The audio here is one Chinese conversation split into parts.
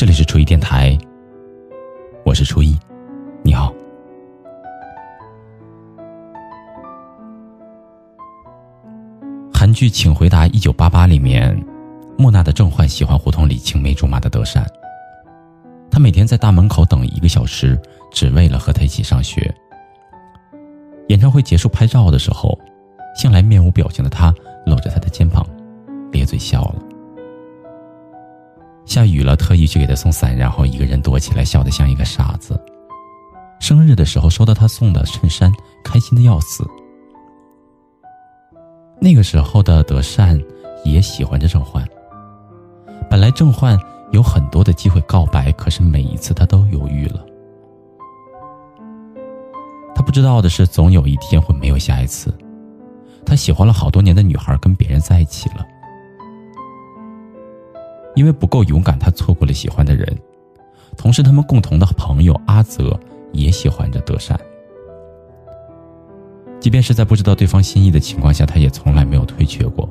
这里是初一电台，我是初一，你好。韩剧《请回答一九八八》里面，莫娜的郑焕喜欢胡同里青梅竹马的德善，他每天在大门口等一个小时，只为了和他一起上学。演唱会结束拍照的时候，向来面无表情的他搂着他的肩膀，咧嘴笑了。下雨了，特意去给他送伞，然后一个人躲起来，笑得像一个傻子。生日的时候收到他送的衬衫，开心的要死。那个时候的德善也喜欢着郑焕。本来郑焕有很多的机会告白，可是每一次他都犹豫了。他不知道的是，总有一天会没有下一次。他喜欢了好多年的女孩跟别人在一起了。因为不够勇敢，他错过了喜欢的人。同时，他们共同的朋友阿泽也喜欢着德善。即便是在不知道对方心意的情况下，他也从来没有退却过。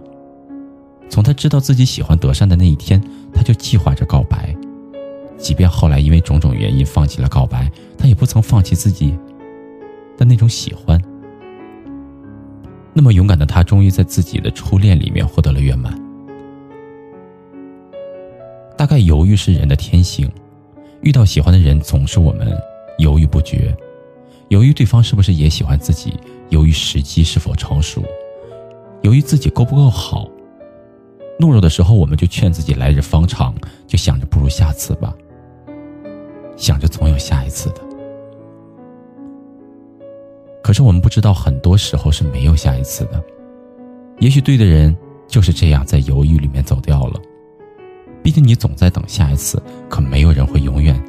从他知道自己喜欢德善的那一天，他就计划着告白。即便后来因为种种原因放弃了告白，他也不曾放弃自己的那种喜欢。那么勇敢的他，终于在自己的初恋里面获得了圆满。大概犹豫是人的天性，遇到喜欢的人，总是我们犹豫不决，犹豫对方是不是也喜欢自己，犹豫时机是否成熟，犹豫自己够不够好。懦弱的时候，我们就劝自己来日方长，就想着不如下次吧，想着总有下一次的。可是我们不知道，很多时候是没有下一次的。也许对的人就是这样在犹豫里面走掉了。毕竟你总在等下一次，可没有人会永远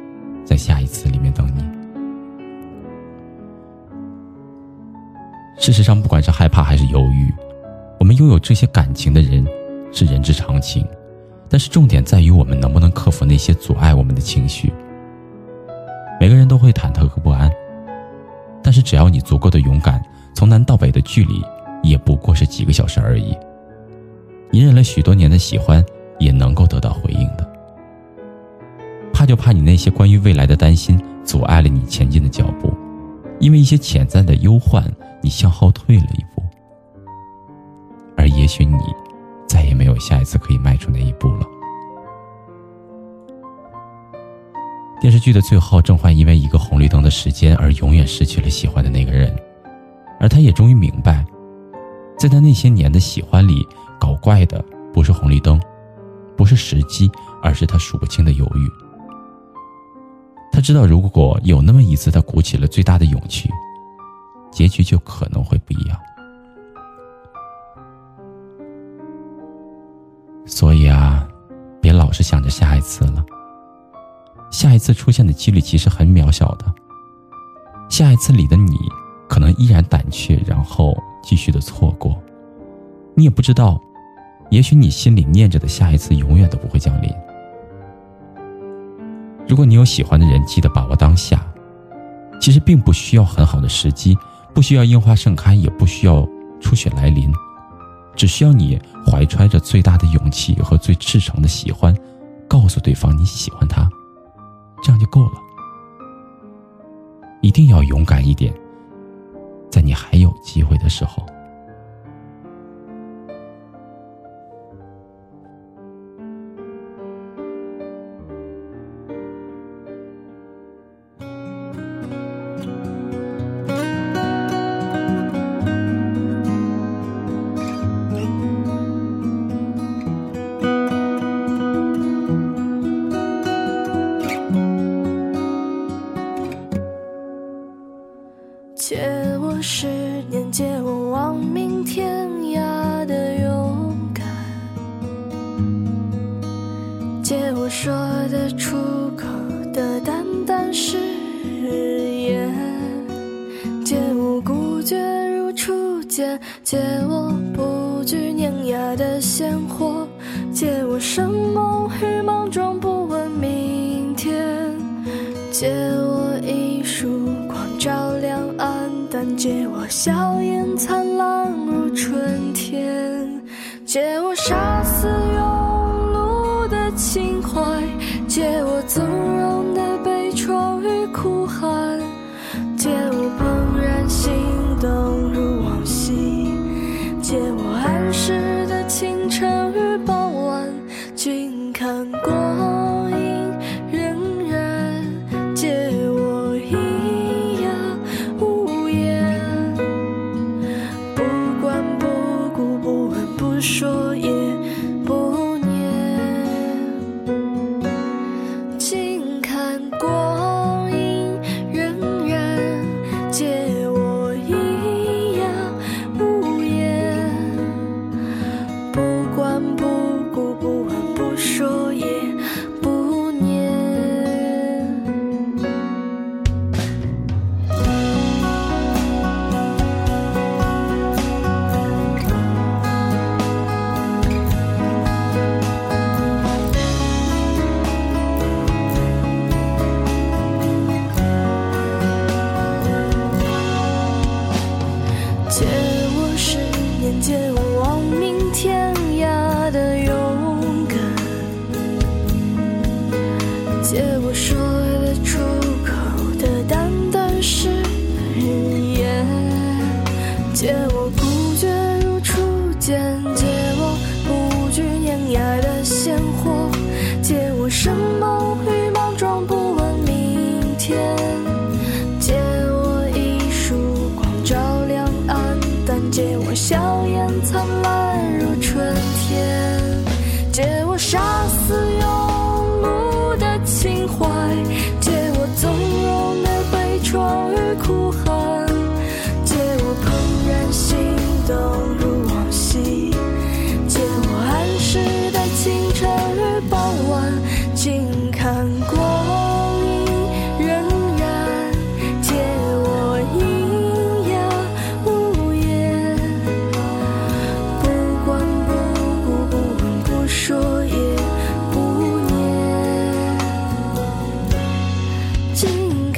在下一次里面等你。事实上，不管是害怕还是犹豫，我们拥有这些感情的人是人之常情。但是重点在于我们能不能克服那些阻碍我们的情绪。每个人都会忐忑和不安，但是只要你足够的勇敢，从南到北的距离也不过是几个小时而已。隐忍了许多年的喜欢。也能够得到回应的。怕就怕你那些关于未来的担心阻碍了你前进的脚步，因为一些潜在的忧患，你向后退了一步，而也许你再也没有下一次可以迈出那一步了。电视剧的最后，郑焕因为一个红绿灯的时间而永远失去了喜欢的那个人，而他也终于明白，在他那些年的喜欢里，搞怪的不是红绿灯。不是时机，而是他数不清的犹豫。他知道，如果有那么一次，他鼓起了最大的勇气，结局就可能会不一样。所以啊，别老是想着下一次了。下一次出现的几率其实很渺小的。下一次里的你，可能依然胆怯，然后继续的错过。你也不知道。也许你心里念着的下一次永远都不会降临。如果你有喜欢的人，记得把握当下。其实并不需要很好的时机，不需要樱花盛开，也不需要初雪来临，只需要你怀揣着最大的勇气和最赤诚的喜欢，告诉对方你喜欢他，这样就够了。一定要勇敢一点，在你还有机会的时候。的出口的淡淡誓言，借我孤绝如初见，借我不惧碾压的鲜活，借我生猛与莽撞，不问明天，借我一束光照亮。借我笑颜灿烂如春天，借我杀死庸碌的情怀，借我纵容的悲怆与哭喊借我怦然心动如往昔借我安适的清晨与傍晚静看光借我手。坏记忆